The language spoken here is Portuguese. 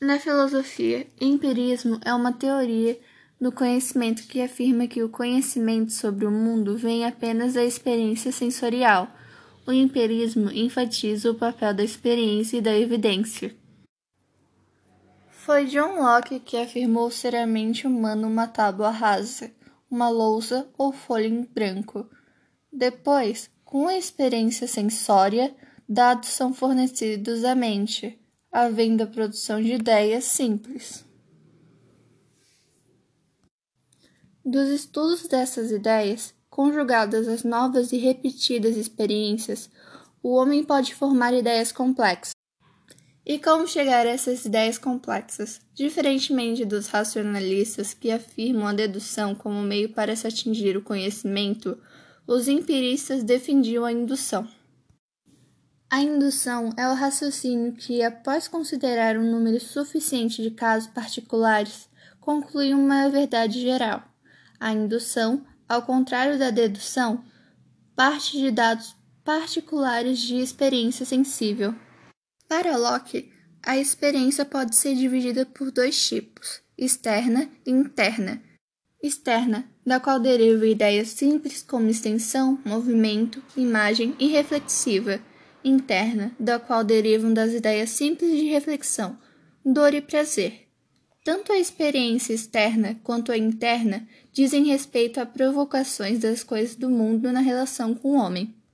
Na filosofia, empirismo é uma teoria do conhecimento que afirma que o conhecimento sobre o mundo vem apenas da experiência sensorial. O empirismo enfatiza o papel da experiência e da evidência. Foi John Locke que afirmou ser a mente humana uma tábua rasa, uma lousa ou folha em branco. Depois, com a experiência sensória, dados são fornecidos à mente havendo a produção de ideias simples. Dos estudos dessas ideias, conjugadas às novas e repetidas experiências, o homem pode formar ideias complexas. E como chegar a essas ideias complexas? Diferentemente dos racionalistas que afirmam a dedução como meio para se atingir o conhecimento, os empiristas defendiam a indução. A indução é o raciocínio que, após considerar um número suficiente de casos particulares, conclui uma verdade geral. A indução, ao contrário da dedução, parte de dados particulares de experiência sensível. Para Locke, a experiência pode ser dividida por dois tipos: externa e interna. Externa, da qual derivam ideias simples como extensão, movimento, imagem e reflexiva interna, da qual derivam das ideias simples de reflexão, dor e prazer. Tanto a experiência externa quanto a interna dizem respeito a provocações das coisas do mundo na relação com o homem.